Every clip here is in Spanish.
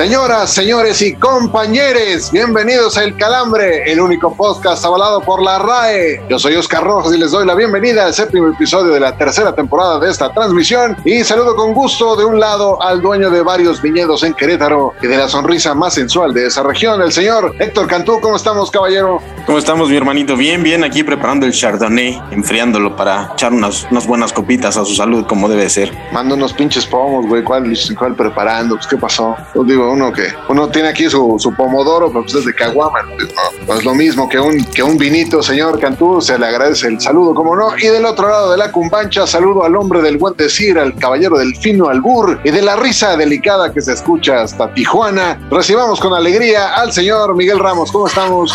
Señoras, señores y compañeros, bienvenidos a El Calambre, el único podcast avalado por la RAE. Yo soy Oscar Rojas y les doy la bienvenida al séptimo episodio de la tercera temporada de esta transmisión y saludo con gusto de un lado al dueño de varios viñedos en Querétaro y de la sonrisa más sensual de esa región, el señor Héctor Cantú. ¿Cómo estamos, caballero? ¿Cómo estamos, mi hermanito? Bien, bien, aquí preparando el Chardonnay, enfriándolo para echar unas, unas buenas copitas a su salud, como debe ser. Manda unos pinches pomos, güey. ¿Cuál, cuál preparando? Pues, ¿qué pasó? Pues digo, uno que uno tiene aquí su, su pomodoro, pero pues es de caguama. Pues, no, pues lo mismo que un, que un vinito, señor Cantú. Se le agradece el saludo, como no. Y del otro lado de la cumbancha, saludo al hombre del buen decir, al caballero del fino albur y de la risa delicada que se escucha hasta Tijuana. Recibamos con alegría al señor Miguel Ramos. ¿Cómo estamos?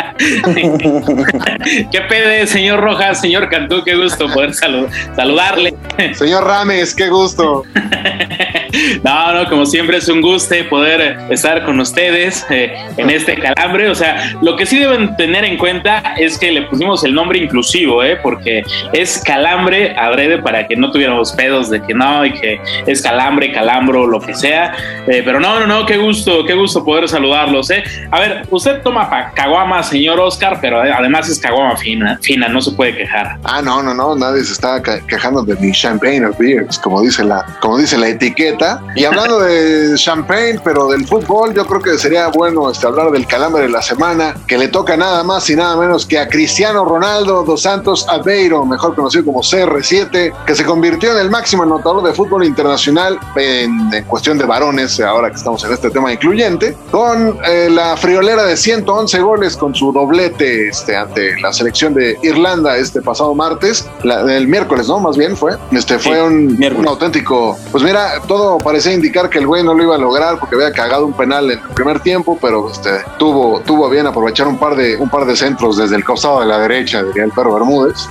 ¿Qué pede, señor Rojas, señor Cantú? Qué gusto poder salu- saludarle. Señor Rames, qué gusto. No, no, como siempre es un gusto poder estar con ustedes eh, en este calambre. O sea, lo que sí deben tener en cuenta es que le pusimos el nombre inclusivo, ¿eh? porque es calambre adrede para que no tuviéramos pedos de que no y que es calambre, calambro, lo que sea. Eh, pero no, no, no, qué gusto, qué gusto poder saludarlos. ¿eh? A ver, usted toma pa- caguama, señor Oscar, pero además es caguama fina, fina, no se puede quejar. Ah, no, no, no, nadie se está quejando de mi champagne of beers, como dice la, como dice la etiqueta. Y hablando de champagne, pero del fútbol, yo creo que sería bueno este, hablar del calambre de la semana, que le toca nada más y nada menos que a Cristiano Ronaldo dos Santos Aveiro, mejor conocido como CR7, que se convirtió en el máximo anotador de fútbol internacional en, en cuestión de varones, ahora que estamos en este tema incluyente, con eh, la friolera de 111 goles con su doblete este, ante la selección de Irlanda este pasado martes, la- el miércoles, ¿no? Más bien fue. Este fue Sí, un, miércoles. un auténtico. Pues mira, todo parecía indicar que el güey no lo iba a lograr porque había cagado un penal en el primer tiempo, pero este, tuvo, tuvo bien aprovechar un par, de, un par de centros desde el costado de la derecha, diría el perro Bermúdez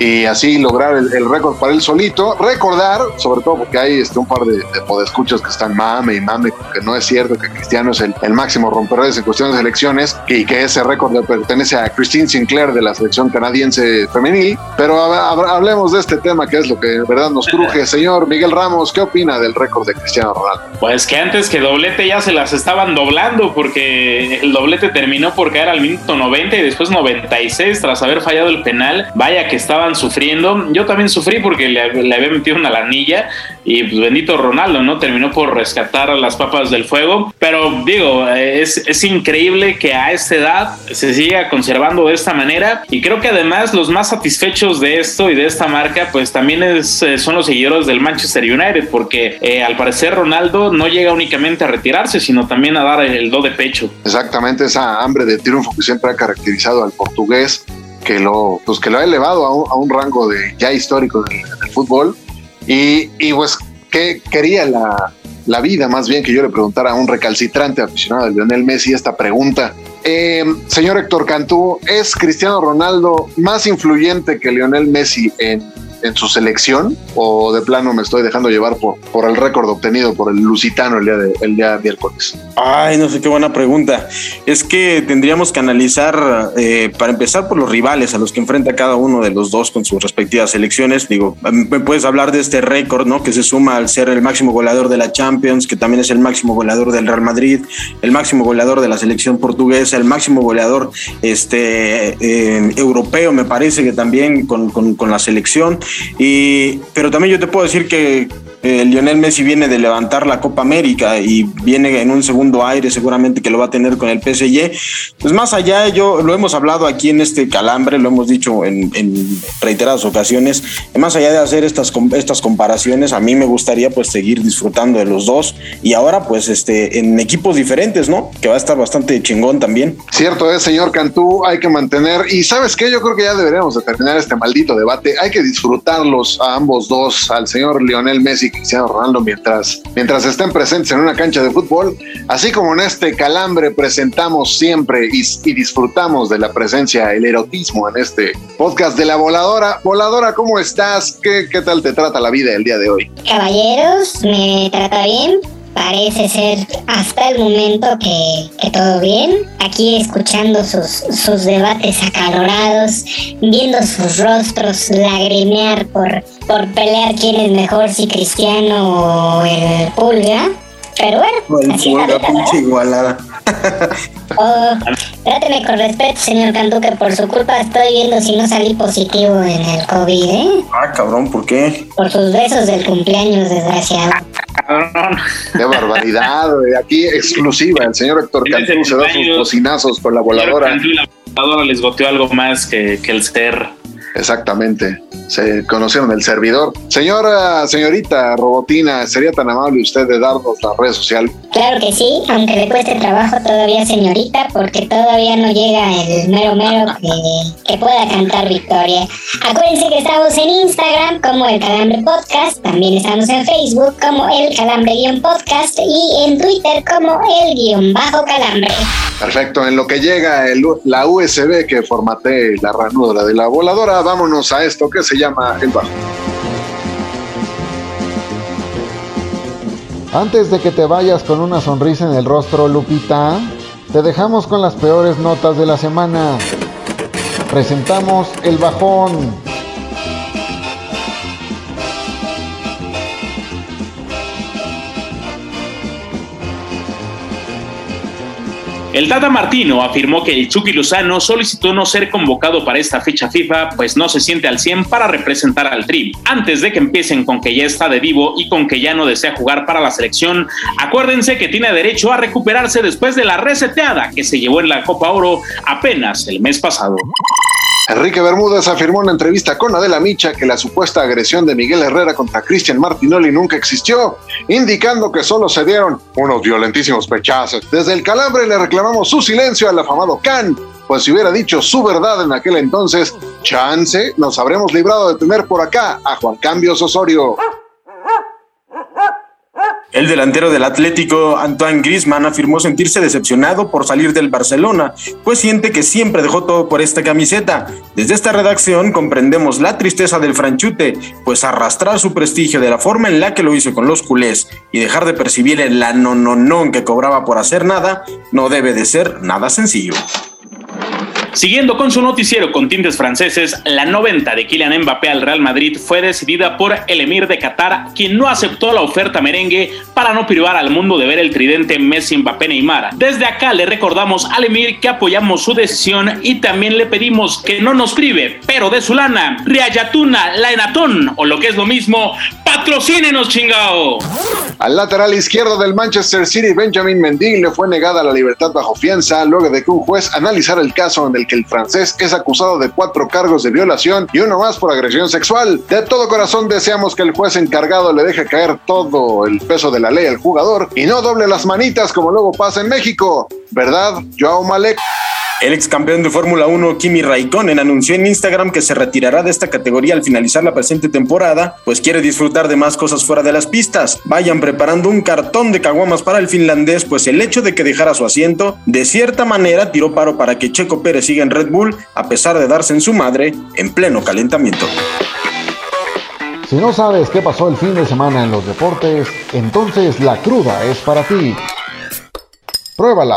y así lograr el, el récord para él solito. Recordar, sobre todo porque hay este, un par de, de podescuchas que están mame y mame, que no es cierto que Cristiano es el, el máximo romperredes en cuestiones de elecciones y que ese récord le pertenece a Christine Sinclair de la selección canadiense femenil. Pero hab- hab- hablemos de este tema que es lo que de verdad nos cruje. Señor Miguel Ramos, ¿qué opina del récord de Cristiano Ronaldo? Pues que antes que doblete ya se las estaban doblando porque el doblete terminó por caer al minuto 90 y después 96 tras haber fallado el penal. Vaya que estaban sufriendo. Yo también sufrí porque le, le había metido una lanilla y pues bendito Ronaldo, ¿no? Terminó por rescatar a las papas del fuego. Pero digo, es, es increíble que a esta edad se siga conservando de esta manera y creo que además los más satisfechos de esto y de esta marca pues también es, eh, son los seguidores del Manchester United porque eh, al parecer Ronaldo no llega únicamente a retirarse sino también a dar el do de pecho. Exactamente esa hambre de triunfo que siempre ha caracterizado al portugués, que lo, pues que lo ha elevado a un, a un rango de ya histórico del, fútbol. Y, y pues, ¿qué quería la, la vida? Más bien que yo le preguntara a un recalcitrante aficionado de Lionel Messi esta pregunta. Eh, señor Héctor Cantú, ¿es Cristiano Ronaldo más influyente que Lionel Messi en, en su selección? ¿O de plano me estoy dejando llevar por, por el récord obtenido por el Lusitano el día, de, el día miércoles? Ay, no sé qué buena pregunta. Es que tendríamos que analizar, eh, para empezar, por los rivales a los que enfrenta cada uno de los dos con sus respectivas selecciones. Digo, me puedes hablar de este récord, ¿no? Que se suma al ser el máximo goleador de la Champions, que también es el máximo goleador del Real Madrid, el máximo goleador de la selección portuguesa, el máximo goleador este, eh, europeo, me parece que también con, con, con la selección. Y, pero también yo te puedo decir que eh, Lionel Messi viene de levantar la Copa América y viene en un segundo aire, seguramente que lo va a tener con el PSG. Pues más allá, yo lo hemos hablado aquí en este calambre, lo hemos dicho en, en reiteradas ocasiones, más allá de hacer estas, estas comparaciones, a mí me gustaría pues seguir disfrutando de los dos y ahora pues este en equipos diferentes, ¿no? Que va a estar bastante chingón también. Cierto es, señor Cantú, hay que mantener, y sabes qué, yo creo que ya deberíamos de terminar este maldito debate, hay que disfrutarlos a ambos dos, al señor Lionel Messi Cristiano Ronaldo, mientras, mientras estén presentes en una cancha de fútbol, así como en este calambre presentamos siempre y, y disfrutamos de la presencia, el erotismo en este podcast de la voladora. Voladora, ¿cómo estás? ¿Qué, qué tal te trata la vida el día de hoy? Caballeros, me trata bien. Parece ser hasta el momento que, todo bien. Aquí escuchando sus, sus debates acalorados, viendo sus rostros lagrimear por, por pelear quién es mejor, si Cristiano o el Pulga. Pero bueno, así la ¿verdad? igualada. Oh, tráteme con respeto, señor Cantú, que por su culpa estoy viendo si no salí positivo en el COVID, ¿eh? Ah, cabrón, ¿por qué? Por sus besos del cumpleaños, desgraciado. Cabrón. Qué barbaridad, aquí exclusiva, el señor Héctor Cantú se da sus bocinazos con la voladora. Claro, La voladora les goteó algo más que, que el ser. Exactamente. Se conocieron el servidor. Señora, señorita Robotina, ¿sería tan amable usted de darnos la red social? Claro que sí, aunque le cueste trabajo todavía, señorita, porque todavía no llega el mero mero que, que pueda cantar victoria. Acuérdense que estamos en Instagram como El Calambre Podcast, también estamos en Facebook como El Calambre-Podcast y en Twitter como El Guión Bajo Calambre. Perfecto, en lo que llega el- la USB que formaté la ranura de la voladora, vámonos a esto que se llama el bajo. Antes de que te vayas con una sonrisa en el rostro, Lupita, te dejamos con las peores notas de la semana. Presentamos el bajón. El Tata Martino afirmó que el Chucky Lozano solicitó no ser convocado para esta fecha FIFA, pues no se siente al 100 para representar al Tri. Antes de que empiecen con que ya está de vivo y con que ya no desea jugar para la selección, acuérdense que tiene derecho a recuperarse después de la reseteada que se llevó en la Copa Oro apenas el mes pasado. Enrique Bermúdez afirmó en una entrevista con Adela Micha que la supuesta agresión de Miguel Herrera contra Cristian Martinoli nunca existió, indicando que solo se dieron unos violentísimos pechazos. Desde el calambre le reclamamos su silencio al afamado Can, pues si hubiera dicho su verdad en aquel entonces, chance, nos habremos librado de tener por acá a Juan Cambios Osorio. El delantero del Atlético, Antoine Griezmann, afirmó sentirse decepcionado por salir del Barcelona, pues siente que siempre dejó todo por esta camiseta. Desde esta redacción comprendemos la tristeza del franchute, pues arrastrar su prestigio de la forma en la que lo hizo con los culés y dejar de percibir el anononón que cobraba por hacer nada, no debe de ser nada sencillo. Siguiendo con su noticiero con tintes franceses, la 90 de Kylian Mbappé al Real Madrid fue decidida por el emir de Qatar, quien no aceptó la oferta merengue para no privar al mundo de ver el tridente Messi Mbappé Neymar. Desde acá le recordamos al emir que apoyamos su decisión y también le pedimos que no nos prive, pero de su lana, Riayatuna, la Enatón o lo que es lo mismo, patrocínenos chingao. Al lateral izquierdo del Manchester City, Benjamin Mendy, le fue negada la libertad bajo fianza luego de que un juez analizara el caso en el que el francés es acusado de cuatro cargos de violación y uno más por agresión sexual. De todo corazón deseamos que el juez encargado le deje caer todo el peso de la ley al jugador y no doble las manitas como luego pasa en México. ¿Verdad, Joao Malek? El ex campeón de Fórmula 1, Kimi Raikkonen, anunció en Instagram que se retirará de esta categoría al finalizar la presente temporada, pues quiere disfrutar de más cosas fuera de las pistas. Vayan preparando un cartón de caguamas para el finlandés, pues el hecho de que dejara su asiento, de cierta manera tiró paro para que Checo Pérez siga en Red Bull, a pesar de darse en su madre en pleno calentamiento. Si no sabes qué pasó el fin de semana en los deportes, entonces la cruda es para ti. Pruébala.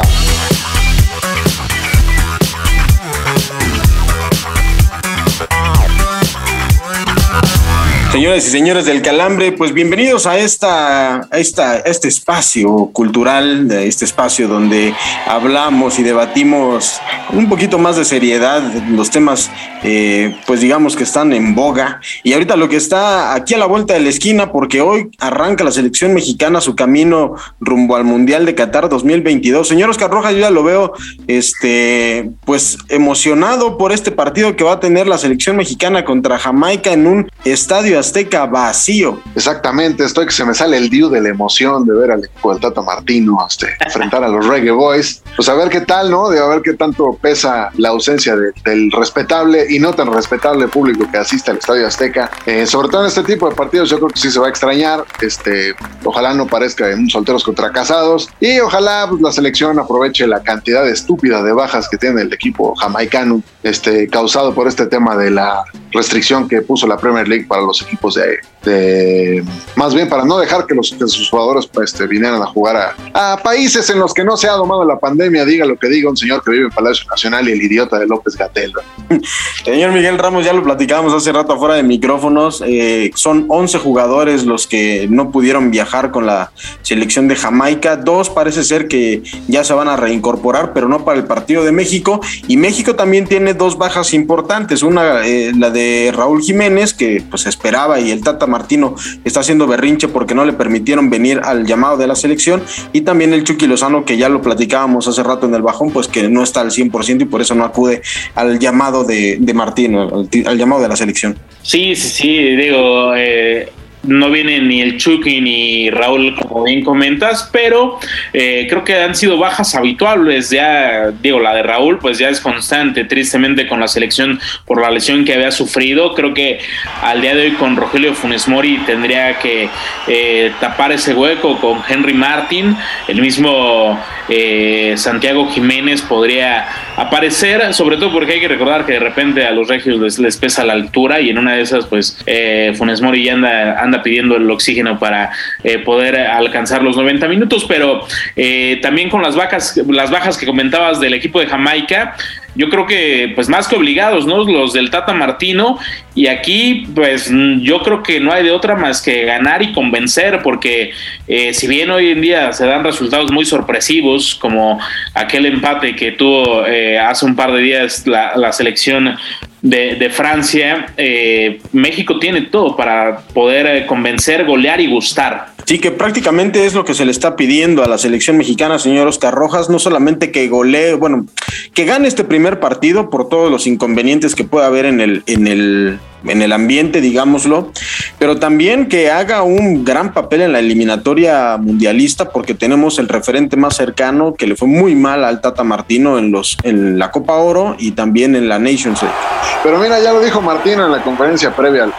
Señores y señores del Calambre, pues bienvenidos a esta, a esta, a este espacio cultural, de este espacio donde hablamos y debatimos con un poquito más de seriedad los temas, eh, pues digamos que están en boga. Y ahorita lo que está aquí a la vuelta de la esquina, porque hoy arranca la selección mexicana su camino rumbo al Mundial de Qatar 2022. Señor Oscar Rojas, yo ya lo veo, este, pues emocionado por este partido que va a tener la selección mexicana contra Jamaica en un estadio Azteca vacío. Exactamente, estoy que se me sale el diu de la emoción de ver al del Tata Martino este, enfrentar a los Reggae Boys. Pues a ver qué tal, ¿no? De a ver qué tanto pesa la ausencia de- del respetable y no tan respetable público que asiste al Estadio Azteca. Eh, sobre todo en este tipo de partidos, yo creo que sí se va a extrañar. Este, ojalá no parezca en solteros contra casados y ojalá pues, la selección aproveche la cantidad estúpida de bajas que tiene el equipo jamaicano, este, causado por este tema de la restricción que puso la Premier League para los equipos de, de- más bien para no dejar que, los, sus jugadores pues, este, vinieran a jugar a, a países en los que no se ha domado la pandemia, diga lo que diga un señor que vive en Palacio Nacional y el idiota de López Gatel. Señor Miguel Ramos, ya lo platicábamos hace rato afuera de micrófonos. eh, son 11 jugadores los que no pudieron viajar con la selección de Jamaica. Dos parece ser que ya se van a reincorporar, pero no para el partido de México. Y México también tiene dos bajas importantes. Una, eh, la de Raúl Jiménez, que pues esperaba, y el Tata Martino está haciendo berrinche porque no le permitieron venir al llamado de la selección. Y también el Chucky Lozano, que ya lo platicábamos hace rato en el bajón, pues que no está al 100% y por eso no acude al llamado de, de Martino, al, al llamado de la selección. Sí, sí, sí, digo, eh, no viene ni el Chucky ni Raúl, como bien comentas, pero eh, creo que han sido bajas habituales. Ya, digo, la de Raúl, pues ya es constante, tristemente, con la selección por la lesión que había sufrido. Creo que al día de hoy con Rogelio Funes Mori tendría que eh, tapar ese hueco con Henry Martin, el mismo eh, Santiago Jiménez podría aparecer, sobre todo porque hay que recordar que de repente a los regios les, pesa la altura y en una de esas, pues eh, Funes Mori ya anda, anda pidiendo el oxígeno para eh, poder alcanzar los 90 minutos, pero eh, también con las bajas, las bajas que comentabas del equipo de Jamaica, yo creo que pues más que obligados, ¿no? Los del Tata Martino y aquí pues yo creo que no hay de otra más que ganar y convencer porque eh, si bien hoy en día se dan resultados muy sorpresivos como aquel empate que tuvo eh, hace un par de días la, la selección de, de Francia, eh, México tiene todo para poder eh, convencer, golear y gustar. Sí, que prácticamente es lo que se le está pidiendo a la selección mexicana, señor Oscar Rojas, no solamente que golee, bueno, que gane este primer partido por todos los inconvenientes que pueda haber en el, en el, en el ambiente, digámoslo, pero también que haga un gran papel en la eliminatoria mundialista, porque tenemos el referente más cercano que le fue muy mal al Tata Martino en los, en la Copa Oro y también en la Nations League. Pero mira, ya lo dijo Martino en la conferencia previa al,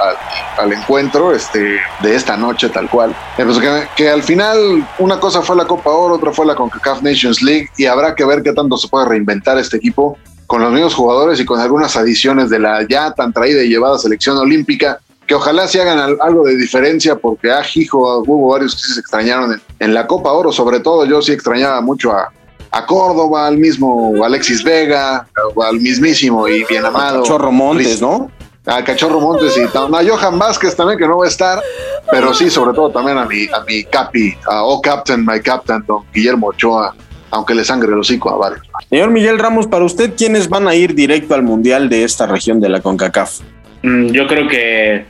al- encuentro este, de esta noche, tal cual. Eh, pues que, que al final una cosa fue la Copa Oro, otra fue la CONCACAF Nations League y habrá que ver qué tanto se puede reinventar este equipo con los mismos jugadores y con algunas adiciones de la ya tan traída y llevada selección olímpica. Que ojalá se hagan al- algo de diferencia, porque ah, hijo, hubo varios que se extrañaron en, en la Copa Oro, sobre todo yo sí extrañaba mucho a, a Córdoba, al mismo Alexis Vega, al mismísimo y bien amado. Chorro Montes, Luis- ¿no? a Cachorro Montes y a Johan Vázquez también que no va a estar, pero sí, sobre todo también a mi, a mi capi, a oh captain, my captain, don Guillermo Ochoa, aunque le sangre el hocico a varios. Señor Miguel Ramos, para usted, ¿quiénes van a ir directo al Mundial de esta región de la CONCACAF? Mm, Yo creo que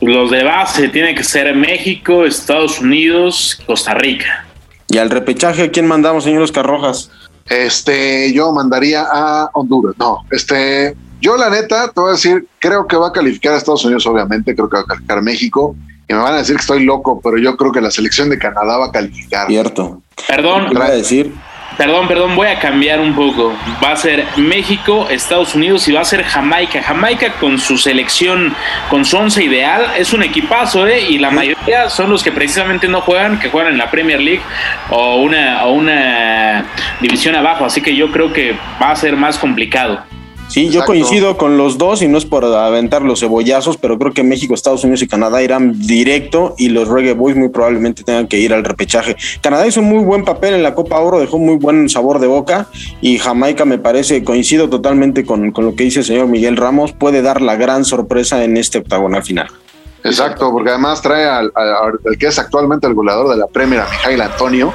los de base tienen que ser México, Estados Unidos, Costa Rica. Y al repechaje, ¿a quién mandamos, señor Oscar Rojas? Este, yo mandaría a Honduras, no, este, yo la neta, te voy a decir, creo que va a calificar a Estados Unidos, obviamente, creo que va a calificar a México, y me van a decir que estoy loco, pero yo creo que la selección de Canadá va a calificar. Cierto. Perdón, Iba a decir, Perdón, perdón, voy a cambiar un poco. Va a ser México, Estados Unidos y va a ser Jamaica. Jamaica con su selección, con su once ideal, es un equipazo, ¿eh? Y la mayoría son los que precisamente no juegan, que juegan en la Premier League o una, o una división abajo. Así que yo creo que va a ser más complicado. Sí, yo coincido con los dos y no es por aventar los cebollazos, pero creo que México, Estados Unidos y Canadá irán directo y los Reggae Boys muy probablemente tengan que ir al repechaje. Canadá hizo muy buen papel en la Copa Oro, dejó muy buen sabor de boca y Jamaica me parece, coincido totalmente con, con lo que dice el señor Miguel Ramos, puede dar la gran sorpresa en este octagonal final. Exacto, porque además trae al, al- al que es actualmente el goleador de la Premier, a Mijail Antonio.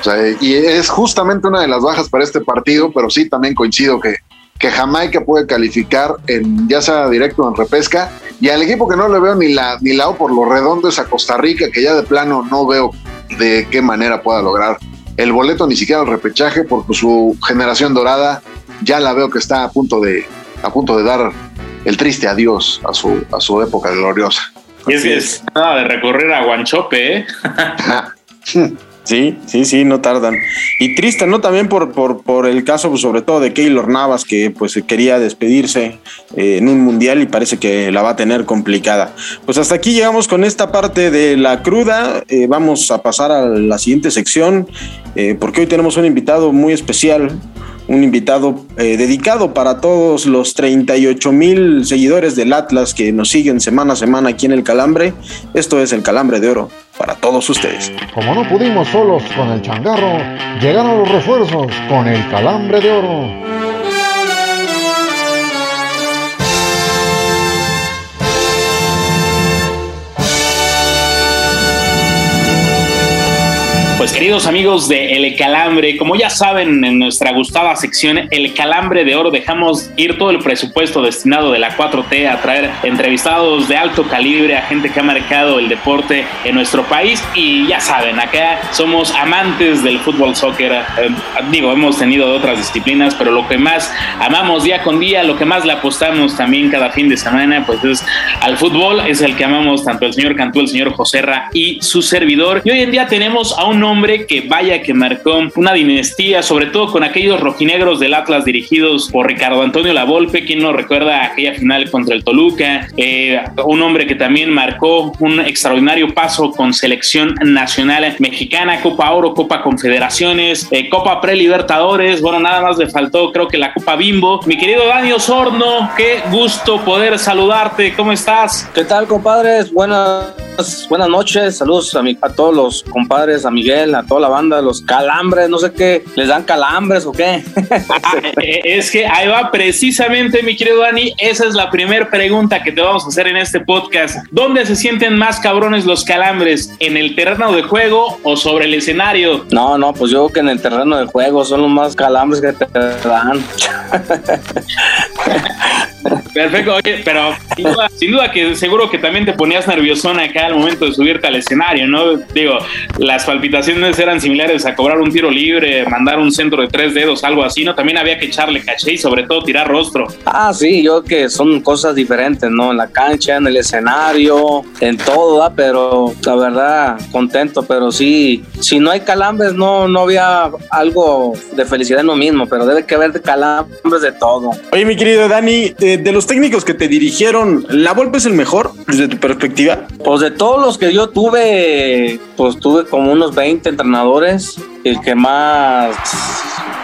O sea, y es justamente una de las bajas para este partido, pero sí también coincido que, que Jamaica puede calificar en ya sea directo o en repesca. Y al equipo que no le veo ni la, ni la O por lo redondo es a Costa Rica, que ya de plano no veo de qué manera pueda lograr el boleto, ni siquiera el repechaje, porque su generación dorada ya la veo que está a punto de, a punto de dar el triste adiós a su, a su época gloriosa. Y es que es nada de recorrer a Guanchope, ¿eh? Sí, sí, sí, no tardan. Y triste, ¿no? También por, por, por el caso, pues, sobre todo de Keylor Navas, que pues quería despedirse eh, en un mundial y parece que la va a tener complicada. Pues hasta aquí llegamos con esta parte de la cruda. Eh, vamos a pasar a la siguiente sección, eh, porque hoy tenemos un invitado muy especial, un invitado eh, dedicado para todos los 38 mil seguidores del Atlas que nos siguen semana a semana aquí en el Calambre. Esto es el Calambre de Oro para todos ustedes. Como no pudimos solos con el changarro, llegaron los refuerzos con el calambre de oro. Pues queridos amigos de El Calambre, como ya saben en nuestra gustada sección El Calambre de Oro dejamos ir todo el presupuesto destinado de la 4T a traer entrevistados de alto calibre a gente que ha marcado el deporte en nuestro país. Y ya saben, acá somos amantes del fútbol soccer, eh, digo, hemos tenido de otras disciplinas, pero lo que más amamos día con día, lo que más le apostamos también cada fin de semana, pues es al fútbol, es el que amamos tanto el señor Cantú, el señor Joserra y su servidor. Y hoy en día tenemos a un hombre que vaya que marcó una dinastía, sobre todo con aquellos rojinegros del Atlas dirigidos por Ricardo Antonio Lavolpe, quien nos recuerda aquella final contra el Toluca, eh, un hombre que también marcó un extraordinario paso con selección nacional mexicana, Copa Oro, Copa Confederaciones, eh, Copa Prelibertadores, bueno, nada más le faltó creo que la Copa Bimbo. Mi querido Dani Osorno, qué gusto poder saludarte, ¿cómo estás? ¿Qué tal, compadres? Buenas, buenas noches. Saludos a, mi- a todos los compadres, a Miguel, a toda la banda, los calambres, no sé qué, ¿les dan calambres o qué? Ah, eh, es que ahí va precisamente, mi querido Dani, esa es la primera pregunta que te vamos a hacer en este podcast. ¿Dónde se sienten más cabrones los calambres? ¿En el terreno de juego o sobre el escenario? No, no, pues yo creo que en el terreno de juego son los más calambres que te dan. Perfecto, oye, pero sin duda, sin duda que seguro que también te ponías nerviosón acá al momento de subirte al escenario, ¿no? Digo, las palpitaciones eran similares a cobrar un tiro libre, mandar un centro de tres dedos, algo así, ¿no? También había que echarle caché y sobre todo tirar rostro. Ah, sí, yo creo que son cosas diferentes, ¿no? En la cancha, en el escenario, en todo, ¿verdad? Pero la verdad, contento, pero sí, si no hay calambres, no, no había algo de felicidad en lo mismo, pero debe que haber calambres de todo. Oye, mi querido Dani, eh, de los técnicos que te dirigieron, ¿la Volpe es el mejor desde tu perspectiva? Pues de todos los que yo tuve, pues tuve como unos 20 entrenadores. El que más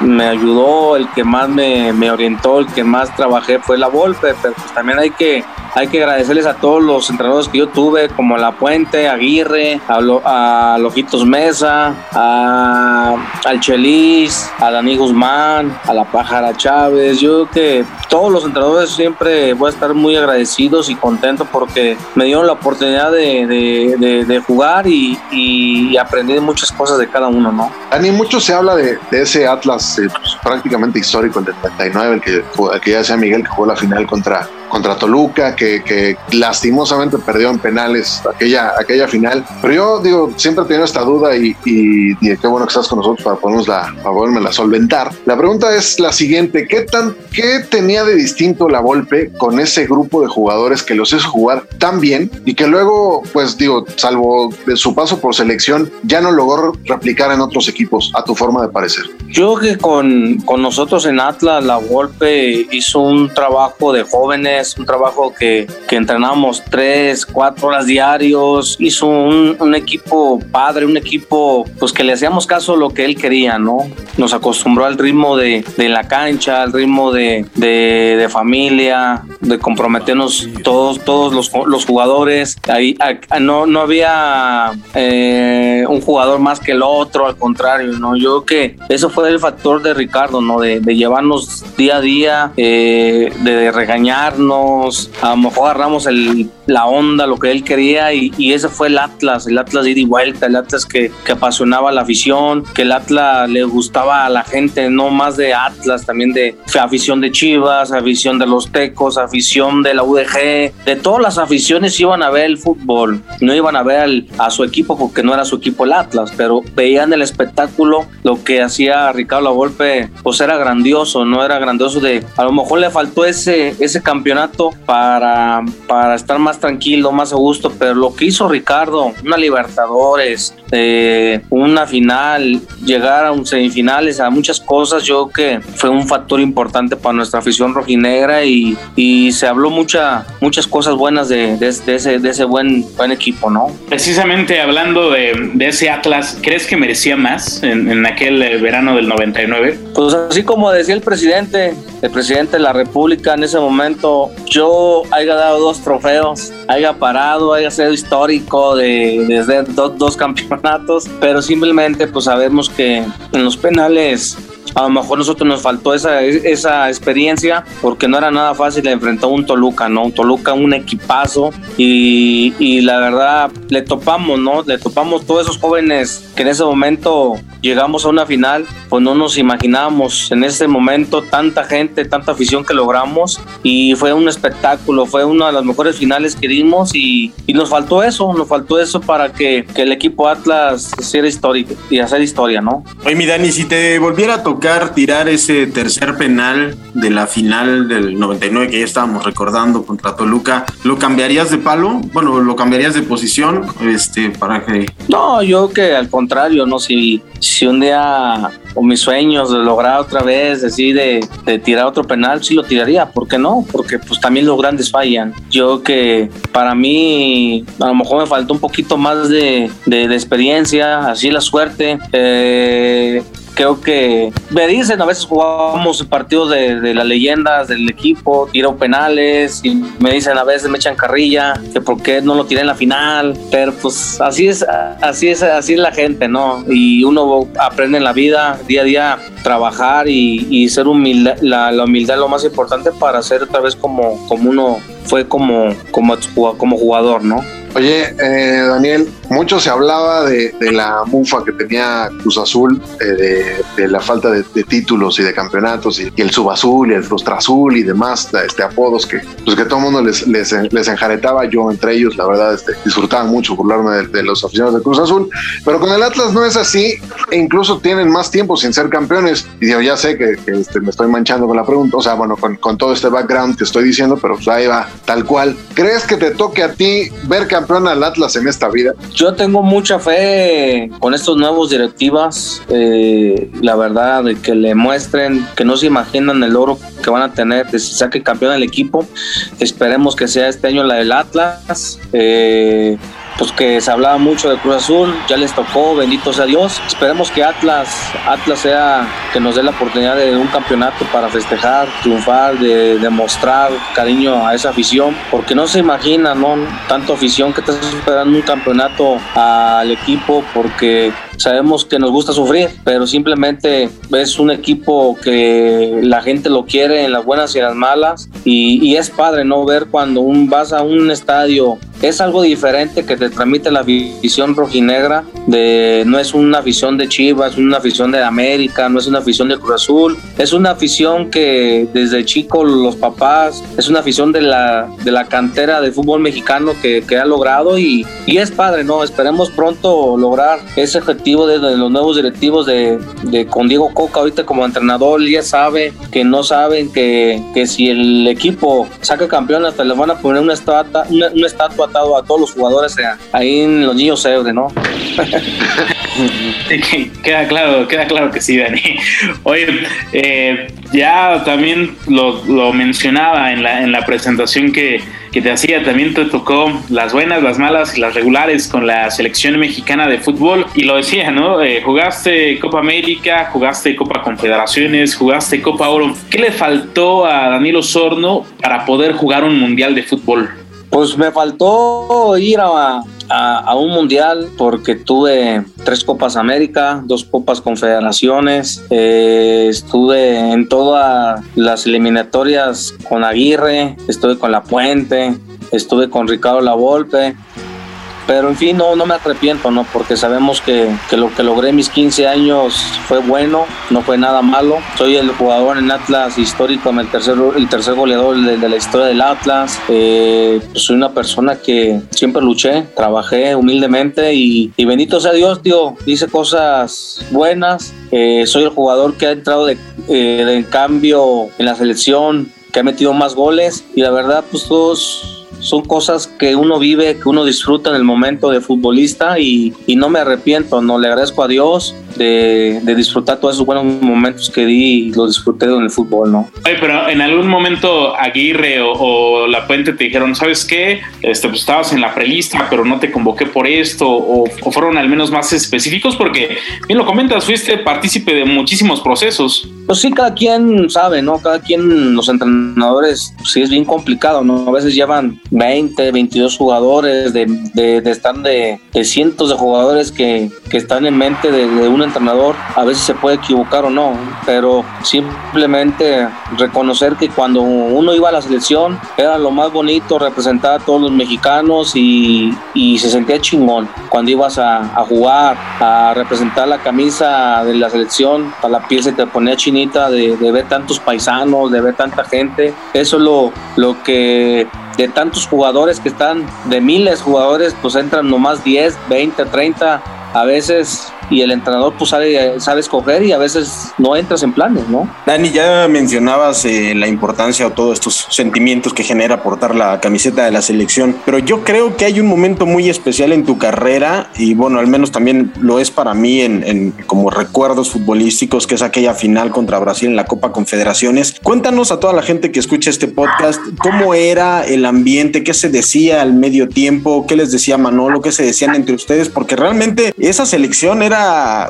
me ayudó, el que más me, me orientó, el que más trabajé fue la Volpe, pero pues también hay que, hay que agradecerles a todos los entrenadores que yo tuve, como La Puente, Aguirre, a, Lo- a Lojitos Mesa, a, al Chelis, a Dani Guzmán, a La Pájara Chávez. Yo creo que todos los entrenadores siempre voy a estar muy agradecidos y contentos porque me dieron la oportunidad de, jugar y, aprendí muchas cosas de cada uno, ¿no? Dani, mucho se habla de, ese Atlas eh, pues, prácticamente histórico, el del 99, el que, el que ya decía Miguel, que jugó la final contra, contra Toluca, que, que lastimosamente perdió en penales aquella, aquella final. Pero yo digo, siempre he tenido esta duda y, y, y qué bueno que estás con nosotros para, podernosla, para podérmela solventar. La pregunta es la siguiente, ¿qué, tan, ¿qué tenía de distinto la Volpe con ese grupo de jugadores que los hizo jugar tan bien y que luego, pues digo, salvo de su paso por selección, ya no logró replicar en otros equipos, a tu forma de parecer? Yo creo que con, con nosotros en Atlas, la Volpe hizo un trabajo de jóvenes, un trabajo que, que entrenamos tres, cuatro horas diarios, hizo un, un equipo padre, un equipo pues que le hacíamos caso a lo que él quería, ¿no? Nos acostumbró al ritmo de, de la cancha, al ritmo de, de, de familia, de comprometernos todos, todos los, los jugadores. Ahí, a- no, no había eh, un jugador más que el otro, al contrario, ¿no? Yo creo que eso fue el factor de Ricardo, ¿no? De, de llevarnos día a día, eh, de regañarnos, a lo mejor agarramos el la onda, lo que él quería y, y ese fue el Atlas, el Atlas de ida y vuelta, el Atlas que, que apasionaba a la afición, que el Atlas le gustaba a la gente, no más de Atlas, también de afición de Chivas, afición de los Tecos, afición de la UDG, de todas las aficiones iban a ver el fútbol, no iban a ver a su equipo porque no era su equipo el Atlas, pero veían el espectáculo, lo que hacía Ricardo Lavolpe, pues era grandioso, no era grandioso de, a lo mejor le faltó ese, ese campeonato para, para estar más tranquilo, más a gusto, pero lo que hizo Ricardo, una Libertadores, eh, una final, llegar a un semifinales, a muchas cosas, yo creo que fue un factor importante para nuestra afición rojinegra y, y se habló mucha, muchas cosas buenas de, de- de ese, de ese buen, buen equipo, ¿no? Precisamente hablando de, de ese Atlas, ¿crees que merecía más en, en aquel eh, verano del 99? Pues así como decía el presidente, el presidente de la República en ese momento, yo haya dado dos trofeos, haya parado, haya sido histórico de, de hacer do- dos campeonatos, pero simplemente pues sabemos que en los penales a lo mejor nosotros nos faltó esa, esa experiencia porque no era nada fácil enfrentar a un Toluca, ¿no? Un Toluca, un equipazo y, y la verdad le topamos, ¿no? Le topamos todos esos jóvenes que en ese momento llegamos a una final, pues no nos imaginábamos en ese momento tanta gente, tanta afición que logramos y fue un espectáculo, fue una de las mejores finales que dimos y, y nos faltó eso, nos faltó eso para que, que el equipo Atlas hiciera historia y hacer historia, ¿no? Oye, mi Dani, si te volviera a tocar tirar ese tercer penal de la final del 99 que ya estábamos recordando contra Toluca, ¿lo cambiarías de palo? Bueno, ¿lo cambiarías de posición? Este, para que... No, yo que al contrario, no, si, si un día o mis sueños de lograr otra vez, así de, de tirar otro penal, sí lo tiraría, ¿por qué no? Porque pues también los grandes fallan. Yo que para mí a lo mejor me faltó un poquito más de, de- de experiencia, así la suerte. Eh, creo que me dicen a veces jugamos partidos de, de las leyendas del equipo, tiro penales y me dicen a veces me echan carrilla que por qué no lo tiré en la final, pero pues así es, así es, así es la gente, ¿no? Y uno aprende en la vida día a día trabajar y, y ser humilde, la, humildad es lo más importante para ser otra vez como, como uno fue como, como, como jugador, ¿no? Oye, eh, Daniel, mucho se hablaba de, la mufa que tenía Cruz Azul, eh, de, la falta de, títulos y de campeonatos, y, el subazul y el frustrazul y demás este, apodos que, pues que todo el mundo les, les, enjaretaba, yo entre ellos, la verdad, este, disfrutaba mucho burlarme de, los aficionados de Cruz Azul, pero con el Atlas no es así, e incluso tienen más tiempo sin ser campeones, y digo, ya sé que, que, este, me estoy manchando con la pregunta, o sea, bueno, con, con todo este background que estoy diciendo, pero pues ahí va, tal cual. ¿Crees que te toque a ti ver campeón al Atlas en esta vida? Yo tengo mucha fe con estos nuevos directivas, eh, la verdad, de que le muestren que no se imaginan el logro que van a tener, que se saque campeón el equipo. Esperemos que sea este año la del Atlas. Eh, pues que se hablaba mucho de Cruz Azul, ya les tocó, bendito sea Dios. Esperemos que Atlas, Atlas sea que nos dé la oportunidad de un campeonato para festejar, triunfar, de demostrar cariño a esa afición, porque no se imagina, ¿no? Tanto afición que estás esperando un campeonato al equipo, porque sabemos que nos gusta sufrir, pero simplemente es un equipo que la gente lo quiere en las buenas y las malas y, y es padre no ver cuando un, vas a un estadio es algo diferente que te transmite la afición rojinegra de no es una afición de Chivas, es una afición de América, no es una afición de Cruz Azul, es una afición que desde chico los papás, es una afición de la, de la cantera del fútbol mexicano que, que ha logrado y, y, es padre, ¿no? Esperemos pronto lograr ese objetivo de, de los nuevos directivos de, de, con Diego Coca ahorita como entrenador, ya sabe que no saben que, que si el equipo saca campeón hasta les van a poner una estatua, una estatua a todos los jugadores ahí en los niños ¿no? queda claro, queda claro que sí, Dani. Oye, eh, ya también lo, lo, mencionaba en la, en la presentación que, que, te hacía, también te tocó las buenas, las malas y las regulares con la selección mexicana de fútbol. Y lo decía, ¿no? Eh, jugaste Copa América, jugaste Copa Confederaciones, jugaste Copa Oro. ¿Qué le faltó a Danilo Sorno para poder jugar un mundial de fútbol? Pues me faltó ir a, a, un mundial porque tuve tres Copas América, dos Copas Confederaciones, eh, estuve en todas las eliminatorias con Aguirre, estuve con La Puente, estuve con Ricardo Lavolpe, pero en fin, no, no me arrepiento, ¿no? Porque sabemos que, que lo que logré mis 15 años fue bueno, no fue nada malo. Soy el jugador en Atlas histórico, el tercer, el tercer goleador de, la historia del Atlas. Eh, pues soy una persona que siempre luché, trabajé humildemente y, y bendito sea Dios, tío, hice cosas buenas. Eh, soy el jugador que ha entrado de, eh, de cambio en la selección, que ha metido más goles y la verdad, pues todos son cosas que uno vive, que uno disfruta en el momento de futbolista y, y no me arrepiento, no le agradezco a Dios de, de, disfrutar todos esos buenos momentos que di y los disfruté en el fútbol, ¿no? Oye, pero en algún momento Aguirre o, o, La Puente te dijeron, ¿sabes qué? Este, pues estabas en la prelista, pero no te convoqué por esto, o, o fueron al menos más específicos, porque bien lo comentas, fuiste partícipe de muchísimos procesos. Pues sí, cada quien sabe, ¿no? Cada quien, los entrenadores, sí es bien complicado, ¿no? A veces llevan 20, 22 jugadores, de, de, de estar de, de, cientos de jugadores que, que están en mente de, de, un entrenador. A veces se puede equivocar o no, pero simplemente reconocer que cuando uno iba a la selección era lo más bonito representar a todos los mexicanos y, y se sentía chingón. Cuando ibas a, a, jugar, a representar la camisa de la selección, a la piel se te ponía chinita de, de ver tantos paisanos, de ver tanta gente. Eso es lo, lo que de tantos jugadores que están, de miles de jugadores, pues entran nomás 10, 20, 30, a veces y el entrenador pues sabe, sabe escoger y a veces no entras en planes, ¿no? Dani, ya mencionabas eh, la importancia o todos estos sentimientos que genera portar la camiseta de la selección, pero yo creo que hay un momento muy especial en tu carrera y bueno, al menos también lo es para mí en, en como recuerdos futbolísticos, que es aquella final contra Brasil en la Copa Confederaciones. Cuéntanos a toda la gente que escucha este podcast cómo era el ambiente, qué se decía al medio tiempo, qué les decía Manolo, qué se decían entre ustedes, porque realmente esa selección era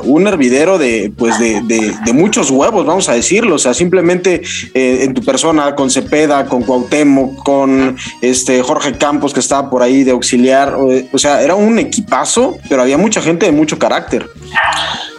un hervidero de, pues de, de, muchos huevos, vamos a decirlo. O sea, simplemente eh, en tu persona, con Cepeda, con Cuauhtémoc, con este Jorge Campos, que estaba por ahí de auxiliar. O sea, era un equipazo, pero había mucha gente de mucho carácter.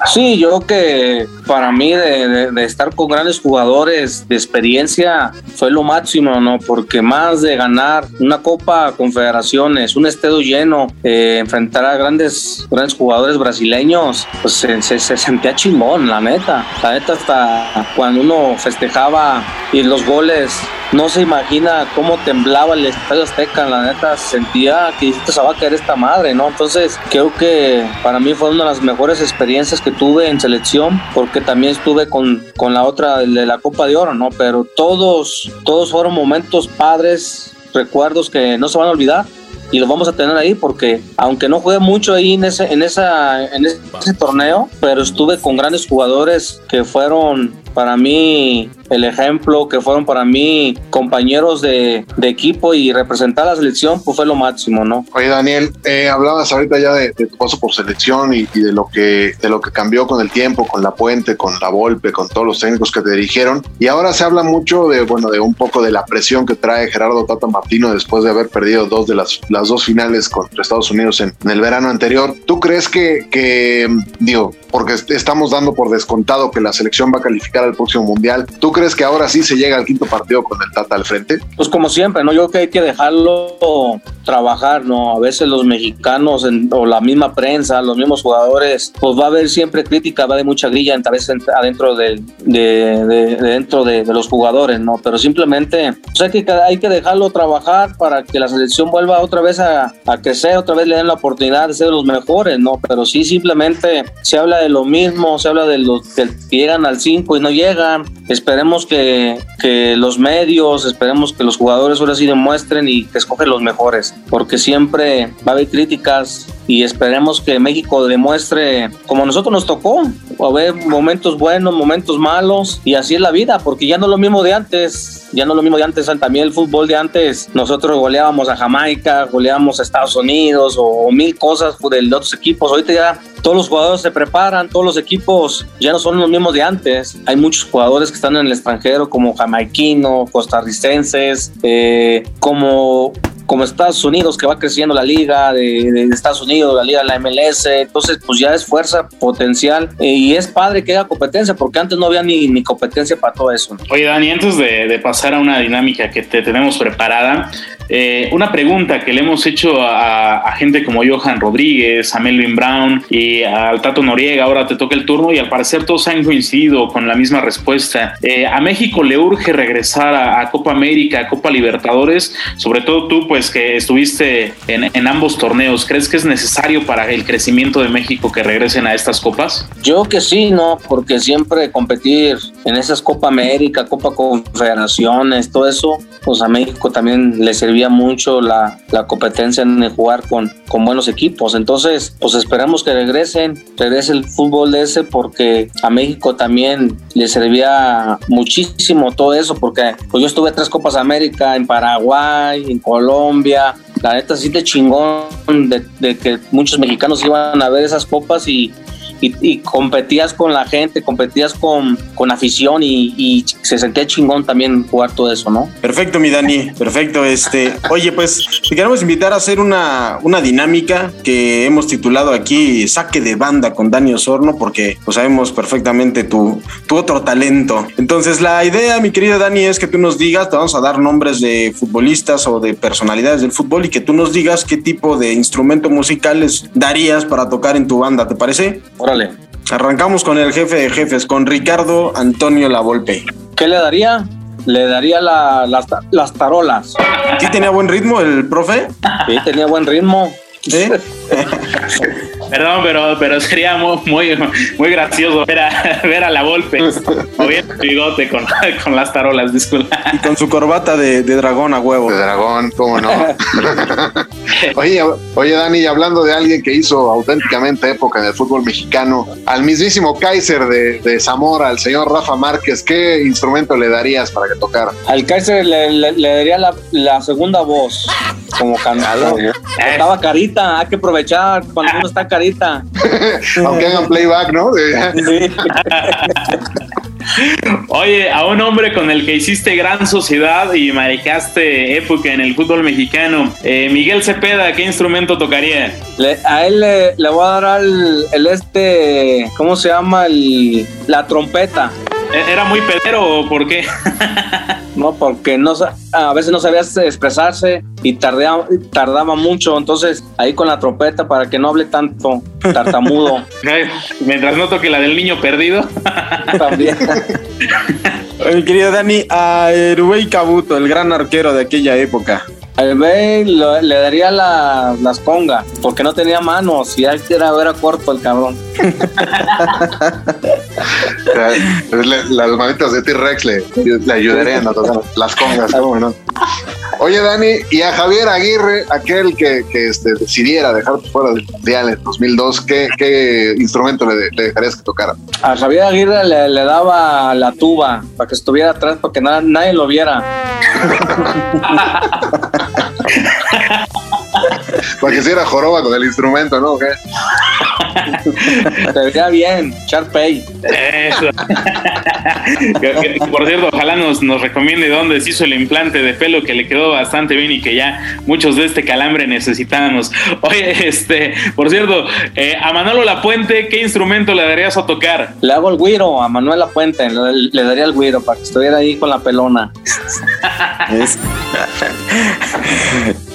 Sí, yo creo que para mí de, estar con grandes jugadores de experiencia fue lo máximo, ¿no? Porque más de ganar una Copa Confederaciones, un estadio lleno, eh, enfrentar a grandes, grandes jugadores brasileños, pues se, se, se, sentía chingón, la neta. La neta hasta cuando uno festejaba y los goles, no se imagina cómo temblaba el Estadio Azteca, la neta sentía que se va a caer esta madre, ¿no? Entonces creo que para mí fue una de las mejores experiencias que tuve en selección, porque también estuve con, con la otra de la Copa de Oro, ¿no? Pero todos, todos fueron momentos padres, recuerdos que no se van a olvidar y los vamos a tener ahí porque aunque no jugué mucho ahí en ese, en esa, en ese torneo, pero estuve con grandes jugadores que fueron para mí el ejemplo, que fueron para mí compañeros de, de, equipo y representar a la selección, pues fue lo máximo, ¿no? Oye, Daniel, eh, hablabas ahorita ya de, de, tu paso por selección y, y, de lo que de lo que cambió con el tiempo, con la Puente, con la Volpe, con todos los técnicos que te dirigieron. Y ahora se habla mucho de, bueno, de un poco de la presión que trae Gerardo Tata Martino después de haber perdido dos de las, las dos finales contra Estados Unidos en, en el verano anterior. ¿Tú crees que, que, digo, porque estamos dando por descontado que la selección va a calificar al próximo mundial, ¿tú crees que ahora sí se llega al quinto partido con el Tata al frente? Pues como siempre, ¿no? Yo creo que hay que dejarlo trabajar, ¿no? A veces los mexicanos en, o la misma prensa, los mismos jugadores, pues va a haber siempre crítica, va a haber mucha grilla a veces adentro de, de, de, de dentro de, de, los jugadores, ¿no? Pero simplemente pues hay, que, hay que dejarlo trabajar para que la selección vuelva otra vez a, a crecer, otra vez le den la oportunidad de ser los mejores, ¿no? Pero sí simplemente se habla de lo mismo, se habla de los que llegan al 5 y no llegan. Esperemos que, que, los medios, esperemos que los jugadores ahora sí demuestren y que escogen los mejores, porque siempre va a haber críticas y esperemos que México demuestre como a nosotros nos tocó, a haber momentos buenos, momentos malos y así es la vida, porque ya no es lo mismo de antes, ya no es lo mismo de antes, también el fútbol de antes, nosotros goleábamos a Jamaica, goleábamos a Estados Unidos o, o mil cosas de otros equipos, ahorita ya todos los jugadores se preparan, todos los equipos ya no son los mismos de antes. Hay muchos jugadores que están en el extranjero, como jamaiquinos, costarricenses, eh, como como Estados Unidos, que va creciendo la liga de, de, Estados Unidos, la liga de la MLS, entonces pues ya es fuerza potencial eh, y es padre que haya competencia, porque antes no había ni, ni competencia para todo eso. Oye, Dani, antes de, de, pasar a una dinámica que te tenemos preparada, eh, una pregunta que le hemos hecho a, a gente como Johan Rodríguez, a Melvin Brown y al Tato Noriega, ahora te toca el turno y al parecer todos han coincidido con la misma respuesta. Eh, a México le urge regresar a, a Copa América, a Copa Libertadores, sobre todo tú pues que estuviste en, en ambos torneos, ¿crees que es necesario para el crecimiento de México que regresen a estas copas? Yo que sí, ¿no? Porque siempre competir en esas Copa América, Copa Confederaciones, todo eso, pues a México también le servía mucho la, la competencia en jugar con, con buenos equipos. Entonces, pues esperamos que regresen, regrese el fútbol ese porque a México también le servía muchísimo todo eso, porque pues yo estuve tres Copas América en Paraguay, en Colombia, la neta sí de chingón de, de que muchos mexicanos iban a ver esas copas y, y, competías con la gente, competías con, con afición y, y se sentía chingón también jugar todo eso, ¿no? Perfecto, mi Dani, perfecto. Este, oye, pues te queremos invitar a hacer una, una dinámica que hemos titulado aquí Saque de banda con Dani Osorno, porque pues, sabemos perfectamente tu, tu otro talento. Entonces, la idea, mi querido Dani, es que tú nos digas, te vamos a dar nombres de futbolistas o de personalidades del fútbol y que tú nos digas qué tipo de instrumento musical les darías para tocar en tu banda, ¿te parece? Órale. Arrancamos con el jefe de jefes, con Ricardo Antonio Lavolpe. ¿Qué le daría? Le daría la- las, ta- las tarolas. ¿Sí tenía buen ritmo el profe? Sí, tenía buen ritmo. ¿Eh? Perdón, pero, pero sería muy, muy, muy gracioso ver a, ver a la Volpe moviendo su bigote con, con las tarolas, disculpa. Y con su corbata de, de dragón a huevo. De dragón, cómo no. oye, oye, Dani, hablando de alguien que hizo auténticamente época en el fútbol mexicano, al mismísimo Kaiser de, de Zamora, al señor Rafa Márquez, ¿qué instrumento le darías para que tocara? Al Kaiser le, le- le daría la, la segunda voz como cantado. Estaba carita, hay que aprovechar cuando uno está carita. Aunque hagan playback, ¿no? Sí. Oye, a un hombre con el que hiciste gran sociedad y marcaste época en el fútbol mexicano, eh, Miguel Cepeda, ¿qué instrumento tocaría? Le- a él le, le voy a dar al el este, ¿cómo se llama? El, la trompeta. ¿E- ¿Era muy pedero o por qué? No, porque no, a veces no sabía expresarse y tardaba, tardaba mucho. Entonces, ahí con la trompeta para que no hable tanto tartamudo Mientras no toque la del niño perdido. también. Mi querido Dani, a Erubey Cabuto, el gran arquero de aquella época. Bey lo- le daría la- las congas porque no tenía manos y ahí era, era corto el cabrón. Le- las manitas de T-Rex le, le ayudarían a tocar las congas. ¿cómo no? Oye, Dani, y a Javier Aguirre, aquel que, que, este, decidiera dejar fuera del Mundial en 2002, ¿qué, qué instrumento le, le dejarías que tocara? A Javier Aguirre le, le daba la tuba para que estuviera atrás para que na- nadie lo viera. Para que hiciera joroba con el instrumento, ¿no? ¿Qué? Se veía bien, Sharpay. Eso. Por cierto, ojalá nos, nos recomiende dónde se hizo el implante de pelo que le quedó bastante bien y que ya muchos de este calambre necesitábamos. Oye, este, por cierto, eh, a Manolo Lapuente, ¿qué instrumento le darías a tocar? Le hago el güiro a Manuela Puente, le, le daría el güiro para que estuviera ahí con la pelona.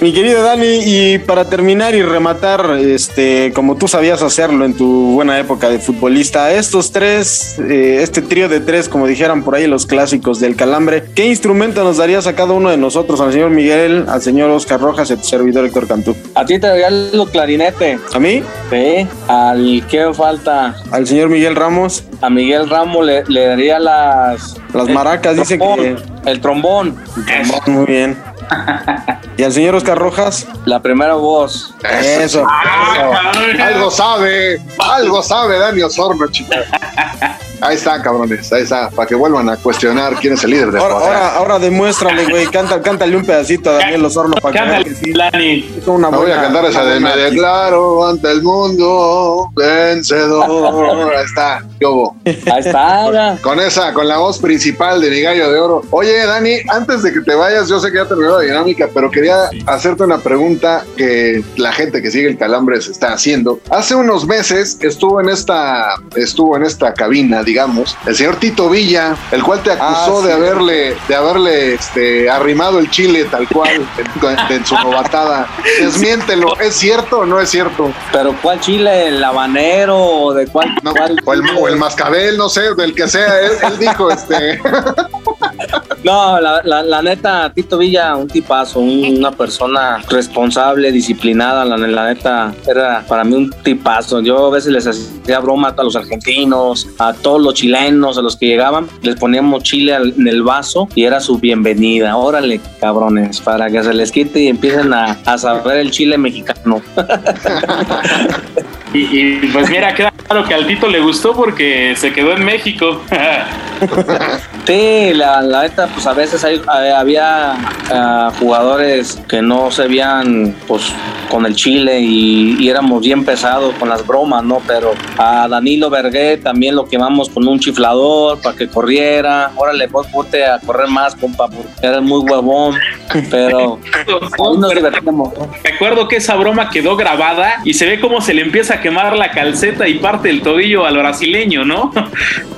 Mi querido Dani, y para terminar y rematar, este, como tú sabías hacerlo en tu buena época de futbolista, estos tres, eh, este trío de tres, como dijeran por ahí los clásicos del calambre, ¿qué instrumento nos darías a cada uno de nosotros, al señor Miguel, al señor Oscar Rojas y a tu servidor Héctor Cantú? A ti te daría los clarinete. A mí, Sí. Al que falta, al señor Miguel Ramos, a Miguel Ramos le, le daría las. las el maracas, dice que... trombón, El trombón, Muy bien. ¿Y al señor Oscar Rojas? la primera voz. Eso. Algo sabe, algo sabe Dani Osorno, chica. Ahí está, cabrones, ahí está, para que vuelvan a cuestionar quién es el líder de Ahora, ahora, ahora demuéstrale, güey. Canta, cántale un pedacito a Daniel Osorno para que vea Cántale, que sí. Lani. Es una Me voy a cantar esa de Me declaro ante el mundo vencedor. Ahí está, ¿qué hubo? Ahí está. ahora. Con esa, con la voz principal de mi gallo de oro. Oye, Dani, antes de que te vayas, yo sé que ya terminó la dinámica, pero quería hacerte una pregunta que la gente que sigue el calambre se está haciendo. Hace unos meses estuvo en esta, estuvo en esta cabina, digamos, el señor Tito Villa, el cual te acusó Ah, sí. de haberle, de haberle este, arrimado el chile tal cual en, en su novatada. Desmiéntelo, ¿es cierto o no es cierto? Pero ¿cuál chile? ¿El habanero o de cuál? No, cuál o, el, o el mascabel, no sé, del que sea, él, él dijo, este, No, la, la, la neta, Tito Villa, un tipazo, un- una persona responsable, disciplinada, la, la neta, era para mí un tipazo. Yo a veces les hacía broma a los argentinos, a todos los chilenos, a los que llegaban, les poníamos chile al- en el vaso y era su bienvenida. Órale, cabrones, para que se les quite y empiecen a, a saber el chile mexicano. Y, y, pues mira, queda claro que al Tito le gustó porque se quedó en México. Sí, la, la neta, pues a veces hay- eh, había ah, jugadores que no se veían pues con el Chile y, y éramos bien pesados con las bromas, ¿no? Pero a Danilo Bergué también lo quemamos con un chiflador para que corriera. Órale, pues ponte a correr más, compa, porque eres muy huevón. Pero ahí nos divertimos. ¿no? Recuerdo que esa broma quedó grabada y se ve cómo se le empieza a quemar la calceta y parte del tobillo al brasileño, ¿no?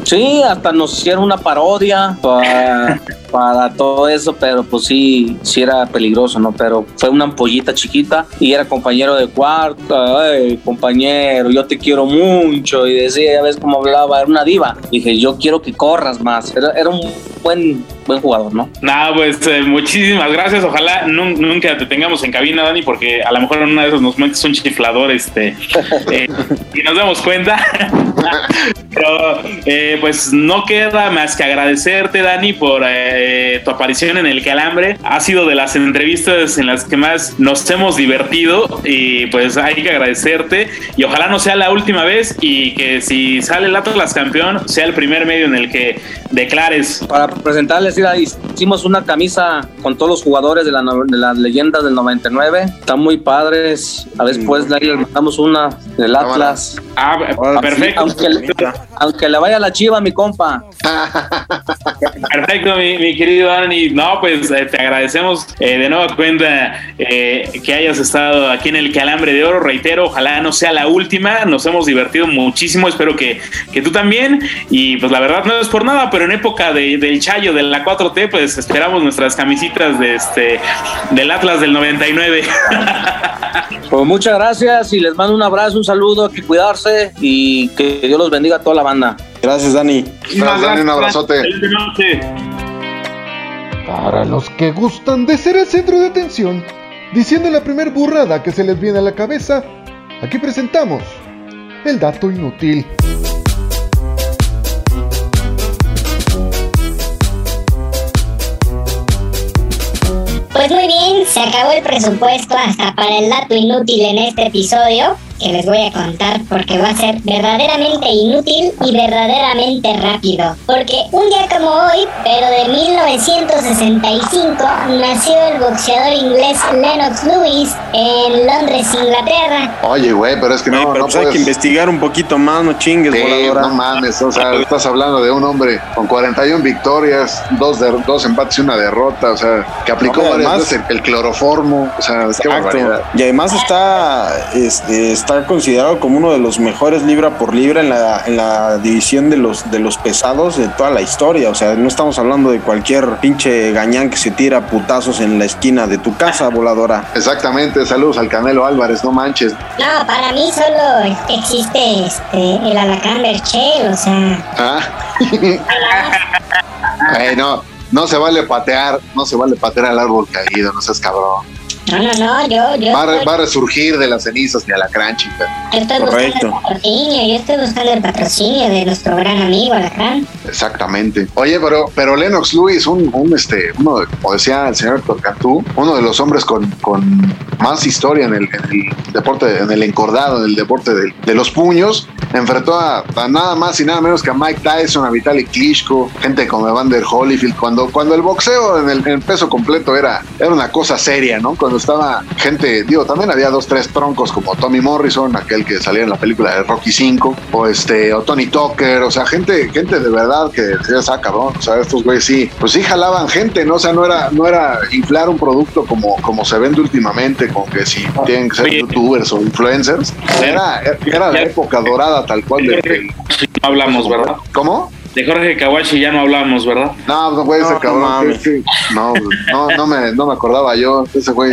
Sí, hasta nos hicieron una parodia para, para todo eso, pero pues sí, sí era peligroso, ¿no? Pero fue una ampollita chiquita y era compañero de cuarto, ay, compañero, yo te quiero mucho. Y decía, ya ves cómo hablaba, era una diva. Dije, yo quiero que corras más. Era, era un buen, buen jugador, ¿no? Nada, pues eh, muchísimas gracias. Ojalá nun- nunca te tengamos en cabina, Dani, porque a lo mejor en una de esas nos metes un chiflador este, eh, y nos damos cuenta. Pero eh, pues no queda más que agradecerte, Dani, por eh, tu aparición en el Calambre. Ha sido de las entrevistas en las que más nos hemos divertido y pues hay que agradecerte. Y ojalá no sea la última vez y que si sale el Atlas campeón sea el primer medio en el que declares Para presentarles, mira, hicimos una camisa con todos los jugadores de, la, de las leyendas del 99. Están muy padres. A ver, después de ahí les mandamos una del Atlas. Ah, perfecto. Aunque le, aunque le vaya la chiva, mi compa. Perfecto, mi, mi querido Dani. No, pues eh, te agradecemos eh, de nueva cuenta eh, que hayas estado aquí en el Calambre de Oro. Reitero, ojalá no sea la última. Nos hemos divertido muchísimo. Espero que, que tú también. Y pues la verdad no es por nada, pero en época de- del Chayo, de la 4T, pues esperamos nuestras camisitas de este del Atlas del 99. Pues muchas gracias y les mando un abrazo, un saludo, que cuidarse y que Dios los bendiga a toda la banda. Gracias, Dani. Gracias, Dani, un abrazote. Para los que gustan de ser el centro de atención, diciendo la primer burrada que se les viene a la cabeza, aquí presentamos el dato inútil. Pues muy bien, se acabó el presupuesto hasta para el dato inútil en este episodio, que les voy a contar porque va a ser verdaderamente inútil y verdaderamente rápido. Porque un día como hoy, pero de 1965, nació el boxeador inglés Lennox Lewis en Londres, Inglaterra. Oye, güey, pero es que no, pero no pues hay puedes... que investigar un poquito más, no chingues, Sí, voladora. no mames, o sea, estás hablando de un hombre con 41 victorias, dos, de, dos empates y una derrota, o sea, que aplicó No, varias además- veces el, el cloroformo, o sea, qué barbaridad. Exacto. Y además está, este, está considerado como uno de los mejores libra por libra en la, en la división de los, de los pesados de toda la historia. O sea, no estamos hablando de cualquier pinche gañán que se tira putazos en la esquina de tu casa, voladora. Exactamente, saludos al Canelo Álvarez, no manches. No, para mí solo existe este, el alacrán Berchel, o sea... Ah. No, no se vale patear, no se vale patear al árbol caído, no seas cabrón. No, no, no, yo, yo, Va, a va a resurgir de las cenizas ni a la chica. yo estoy Correcto. buscando el patrocinio, yo estoy buscando el patrocinio de nuestro gran amigo Alacrán. Exactamente. Oye, pero, pero Lennox Lewis, un, un, este, uno, de- como decía el señor Cantú, uno de los hombres con, con más historia en el, en el deporte, en el encordado, en el deporte de, de los puños, enfrentó a, a nada más y nada menos que a Mike Tyson, a Vitaly Klitschko, gente como Evander Holyfield, cuando, cuando el boxeo en el, en peso completo era, era una cosa seria, ¿no? Cuando cuando estaba gente, digo, también había dos, tres troncos como Tommy Morrison, aquel que salía en la película de Rocky 5, o este, o Tony Tucker, o sea, gente, gente de verdad que decías, ah, cabrón, o sea, estos güeyes sí, pues sí jalaban gente, ¿no? O sea, no era, no era inflar un producto como, como se vende últimamente, con que si tienen que ser Oye. youtubers o influencers, era, era la época dorada tal cual del- No hablamos, ¿verdad? ¿Cómo? De Jorge Kawashi ya no hablamos, ¿verdad? No, no puede No, ser no cabrón. que- que- no, no, no me, no me acordaba yo. Ese güey.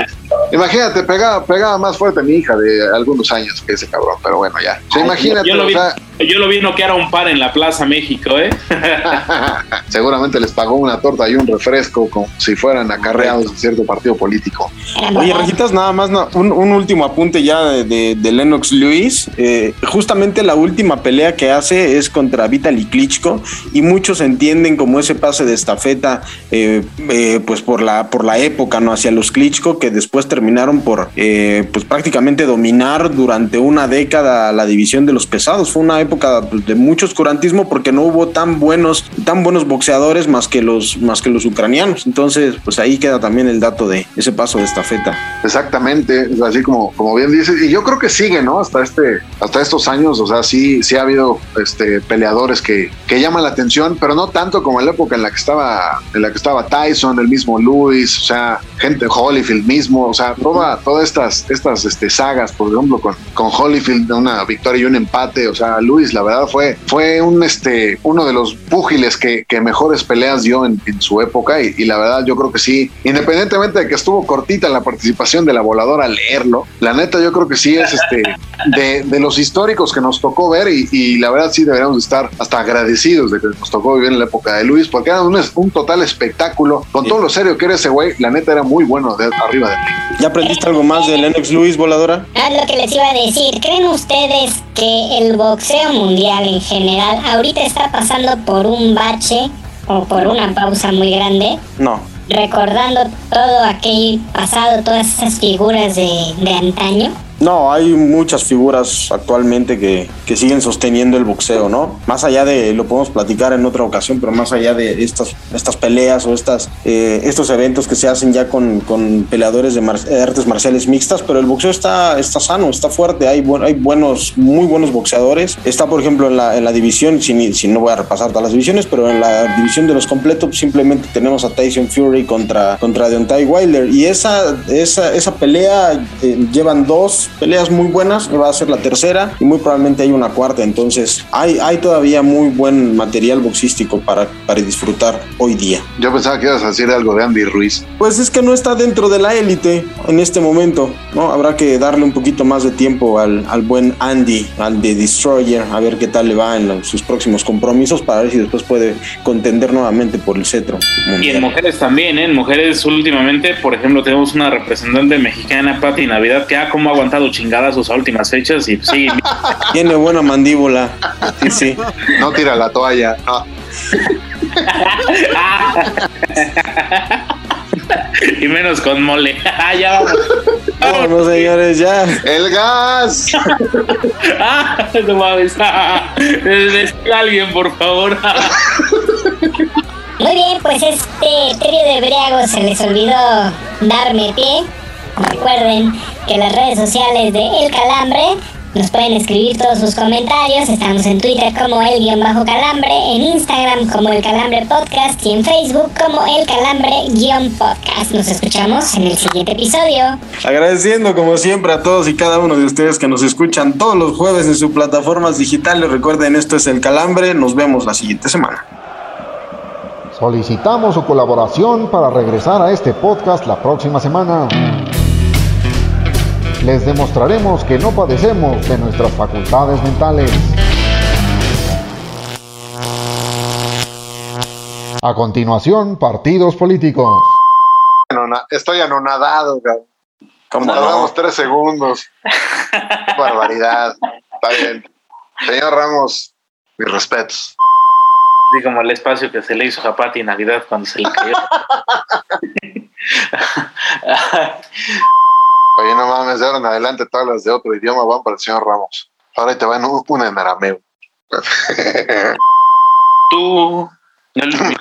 Imagínate, pegaba, pegaba más fuerte mi hija de algunos años que ese cabrón, pero bueno, ya. O sea, imagínate, Yo lo o vi, sea, yo lo vi noquear a un par en la Plaza México, ¿eh? seguramente les pagó una torta y un refresco como si fueran acarreados de cierto partido político. Oye. Rajitas, nada más no, un, un último apunte ya de, de- de Lennox Lewis. Eh, justamente la última pelea que hace es contra Vitaly Klitschko y muchos entienden como ese pase de estafeta, eh, eh, pues por la por la época, no hacia los Klitschko que después terminaron por, eh, pues prácticamente dominar durante una década la división de los pesados. Fue una época pues, de mucho oscurantismo porque no hubo tan buenos tan buenos boxeadores más que los más que los ucranianos. Entonces, pues ahí queda también el dato de ese paso de estafeta. Exactamente, así como, como bien dices, y yo creo que sigue, ¿no? Hasta este, hasta estos años, o sea, sí, sí ha habido este peleadores que, que llaman la atención, pero no tanto como en la época en la que estaba, en la que estaba Tyson, el mismo Lewis, o sea, gente Holyfield mismo, o sea, toda, todas estas, estas este, sagas, por ejemplo, con, con Holyfield, una victoria y un empate, o sea, Lewis, la verdad, fue, fue un este, uno de los púgiles que, que mejores peleas dio en, en su época, y, y la verdad, yo creo que sí, independientemente de que estuvo cortita la participación de la voladora leerlo, la neta, yo creo que sí es este de, de los históricos que nos tocó ver, y, y la verdad, sí deberíamos estar hasta agradecidos de que nos tocó vivir en la época de Luis, porque era un, un total espectáculo, con todo lo serio que era ese güey, la neta era muy bueno de arriba de mí. ¿Ya aprendiste algo más de Lennox Lewis, voladora? Ah, lo que les iba a decir, ¿creen ustedes que el boxeo mundial en general ahorita está pasando por un bache o por una pausa muy grande? No. Recordando todo aquel pasado, todas esas figuras de, de antaño. No, hay muchas figuras actualmente que, que siguen sosteniendo el boxeo, ¿no? Más allá de, lo podemos platicar en otra ocasión, pero más allá de estas, estas peleas o estas, eh, estos eventos que se hacen ya con, con peleadores de, de artes marciales mixtas, pero el boxeo está, está sano, está fuerte, hay, hay buenos, muy buenos boxeadores. Está, por ejemplo, en la, en la división, si, si no voy a repasar todas las divisiones, pero en la división de los completos simplemente tenemos a Tyson Fury contra, contra Deontay Wilder y esa, esa, esa pelea eh, llevan dos peleas muy buenas, va a ser la tercera y muy probablemente hay una cuarta, entonces hay, hay todavía muy buen material boxístico para, para disfrutar hoy día. Yo pensaba que ibas a decir algo de Andy Ruiz. Pues es que no está dentro de la élite en este momento, ¿no? Habrá que darle un poquito más de tiempo al, al buen Andy, al de Destroyer, a ver qué tal le va en los- sus próximos compromisos para ver si después puede contender nuevamente por el cetro. Y en mujeres también, ¿eh? En mujeres últimamente, por ejemplo, tenemos una representante mexicana, Patti Navidad, que ha como ha aguantado chingadas sus últimas fechas y sigue. Tiene buena mandíbula. Sí, sí. No tira la toalla. No. y menos con mole. Ah, ya vamos. Vámonos, señores, ya. ¡El gas! Ah, no mames. Decía alguien, por favor. Muy bien, pues este trío de briagos se les olvidó darme pie. Recuerden que las redes sociales de El Calambre nos pueden escribir todos sus comentarios. Estamos en Twitter como El Guión Bajo Calambre, en Instagram como El Calambre Podcast y en Facebook como El Calambre Guión Podcast. Nos escuchamos en el siguiente episodio. Agradeciendo como siempre a todos y cada uno de ustedes que nos escuchan todos los jueves en sus plataformas digitales. Recuerden, esto es El Calambre. Nos vemos la siguiente semana. Solicitamos su colaboración para regresar a este podcast la próxima semana. Les demostraremos que no padecemos de nuestras facultades mentales. A continuación, partidos políticos. Estoy anonadado, cabrón. ¿Cómo Tardamos no? tres segundos. Qué barbaridad. Está bien. Señor Ramos, mis respetos. Así como el espacio que se le hizo a Patti Navidad cuando se le cayó. Oye, no mames, de ahora en adelante todas las de otro idioma van para el señor Ramos. Ahora te van un- una en arameo. Tú. el-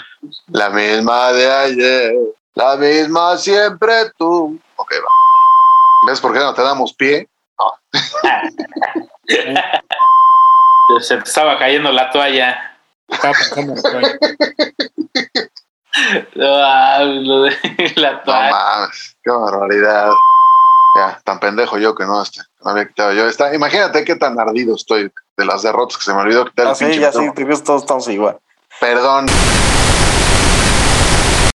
La misma de ayer, la misma siempre tú. Ok, va. ¿Ves por qué no te damos pie? Se te estaba cayendo la toalla. Estaba pensando en el sueño. Ah, lo de la No toalla. mames, qué barbaridad. Ya, tan pendejo yo que no, este, no había quitado yo. Está, imagínate qué tan ardido estoy de las derrotas que se me olvidó quitar el Así, pinche ya sí, todos estamos igual. Perdón.